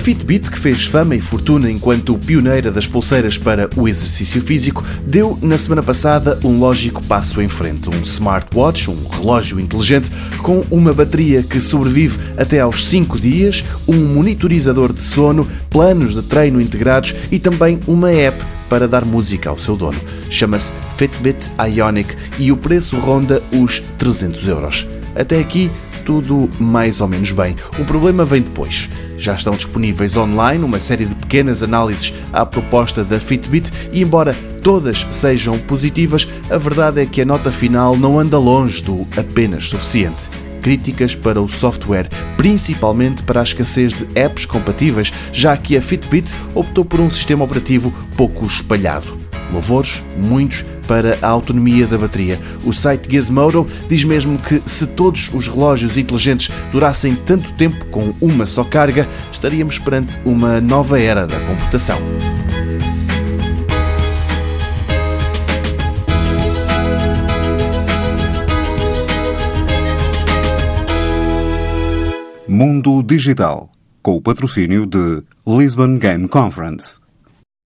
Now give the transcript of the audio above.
Fitbit, que fez fama e fortuna enquanto pioneira das pulseiras para o exercício físico, deu na semana passada um lógico passo em frente. Um smartwatch, um relógio inteligente com uma bateria que sobrevive até aos 5 dias, um monitorizador de sono, planos de treino integrados e também uma app para dar música ao seu dono. Chama-se Fitbit Ionic e o preço ronda os 300 euros. Até aqui, tudo mais ou menos bem. O problema vem depois. Já estão disponíveis online uma série de pequenas análises à proposta da Fitbit e, embora todas sejam positivas, a verdade é que a nota final não anda longe do apenas suficiente críticas para o software, principalmente para a escassez de apps compatíveis, já que a Fitbit optou por um sistema operativo pouco espalhado. Louvores, muitos, para a autonomia da bateria. O site Gizmodo diz mesmo que se todos os relógios inteligentes durassem tanto tempo com uma só carga, estaríamos perante uma nova era da computação. Mundo Digital, com o patrocínio de Lisbon Game Conference.